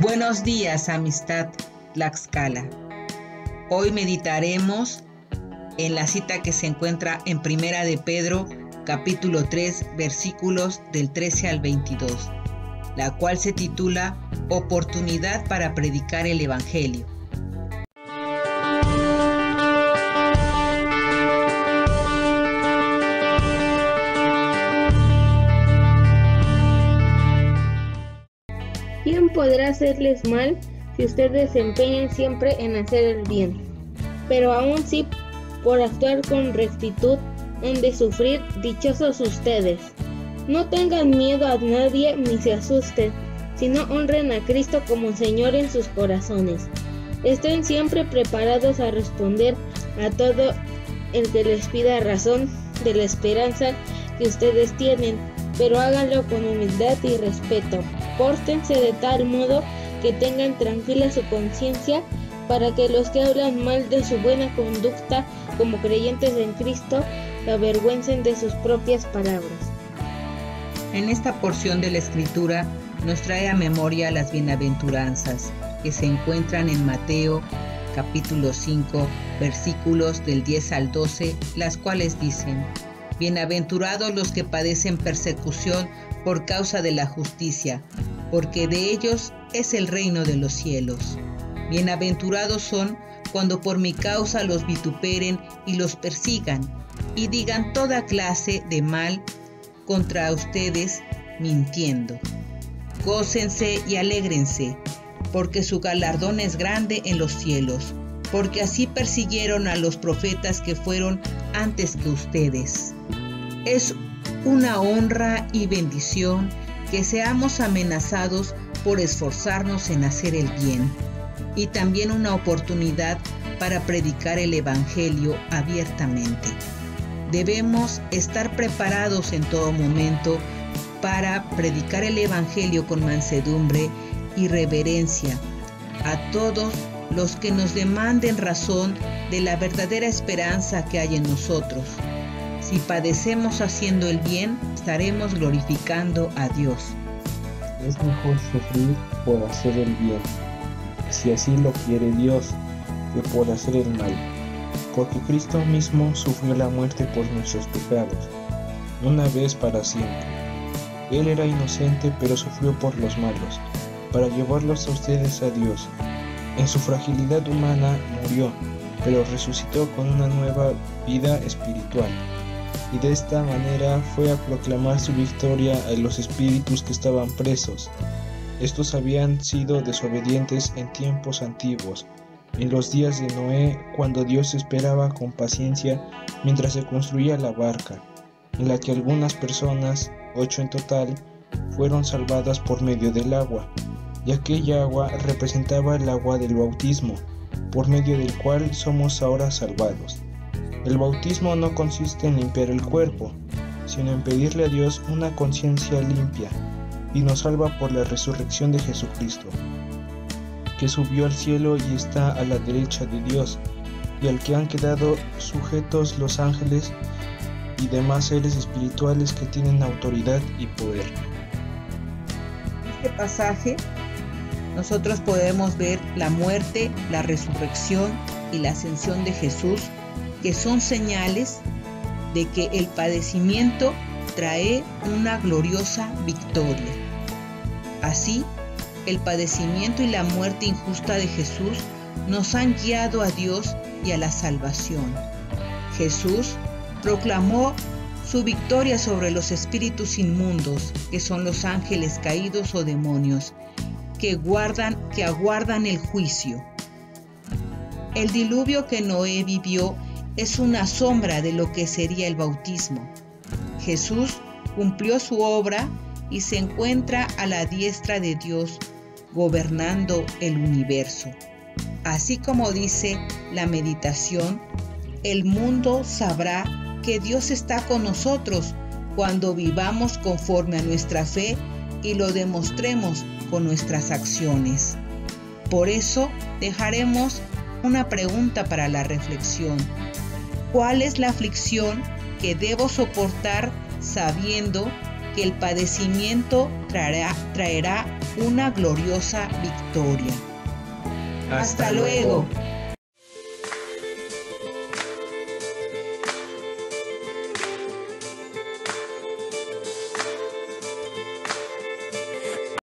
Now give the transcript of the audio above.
Buenos días, amistad Tlaxcala. Hoy meditaremos en la cita que se encuentra en Primera de Pedro, capítulo 3, versículos del 13 al 22, la cual se titula Oportunidad para predicar el Evangelio. ¿Quién podrá hacerles mal si ustedes se empeñan siempre en hacer el bien? Pero aún sí, por actuar con rectitud, han de sufrir dichosos ustedes. No tengan miedo a nadie ni se asusten, sino honren a Cristo como Señor en sus corazones. Estén siempre preparados a responder a todo el que les pida razón de la esperanza que ustedes tienen, pero háganlo con humildad y respeto. Pórtense de tal modo que tengan tranquila su conciencia para que los que hablan mal de su buena conducta como creyentes en Cristo se avergüencen de sus propias palabras. En esta porción de la Escritura nos trae a memoria las bienaventuranzas que se encuentran en Mateo capítulo 5 versículos del 10 al 12, las cuales dicen, Bienaventurados los que padecen persecución por causa de la justicia, porque de ellos es el reino de los cielos. Bienaventurados son cuando por mi causa los vituperen y los persigan, y digan toda clase de mal contra ustedes, mintiendo. Gócense y alégrense, porque su galardón es grande en los cielos, porque así persiguieron a los profetas que fueron antes que ustedes. Es una honra y bendición que seamos amenazados por esforzarnos en hacer el bien y también una oportunidad para predicar el Evangelio abiertamente. Debemos estar preparados en todo momento para predicar el Evangelio con mansedumbre y reverencia a todos los que nos demanden razón de la verdadera esperanza que hay en nosotros si padecemos haciendo el bien, estaremos glorificando a Dios. Es mejor sufrir por hacer el bien, si así lo quiere Dios, que por hacer el mal. Porque Cristo mismo sufrió la muerte por nuestros pecados, una vez para siempre. Él era inocente, pero sufrió por los malos, para llevarlos a ustedes a Dios. En su fragilidad humana murió, pero resucitó con una nueva vida espiritual y de esta manera fue a proclamar su victoria a los espíritus que estaban presos. Estos habían sido desobedientes en tiempos antiguos, en los días de Noé, cuando Dios esperaba con paciencia mientras se construía la barca, en la que algunas personas, ocho en total, fueron salvadas por medio del agua, y aquella agua representaba el agua del bautismo, por medio del cual somos ahora salvados. El bautismo no consiste en limpiar el cuerpo, sino en pedirle a Dios una conciencia limpia, y nos salva por la resurrección de Jesucristo, que subió al cielo y está a la derecha de Dios, y al que han quedado sujetos los ángeles y demás seres espirituales que tienen autoridad y poder. En este pasaje nosotros podemos ver la muerte, la resurrección y la ascensión de Jesús que son señales de que el padecimiento trae una gloriosa victoria. Así, el padecimiento y la muerte injusta de Jesús nos han guiado a Dios y a la salvación. Jesús proclamó su victoria sobre los espíritus inmundos, que son los ángeles caídos o demonios, que guardan, que aguardan el juicio. El diluvio que Noé vivió es una sombra de lo que sería el bautismo. Jesús cumplió su obra y se encuentra a la diestra de Dios gobernando el universo. Así como dice la meditación, el mundo sabrá que Dios está con nosotros cuando vivamos conforme a nuestra fe y lo demostremos con nuestras acciones. Por eso dejaremos una pregunta para la reflexión. ¿Cuál es la aflicción que debo soportar sabiendo que el padecimiento traerá, traerá una gloriosa victoria. Hasta, luego.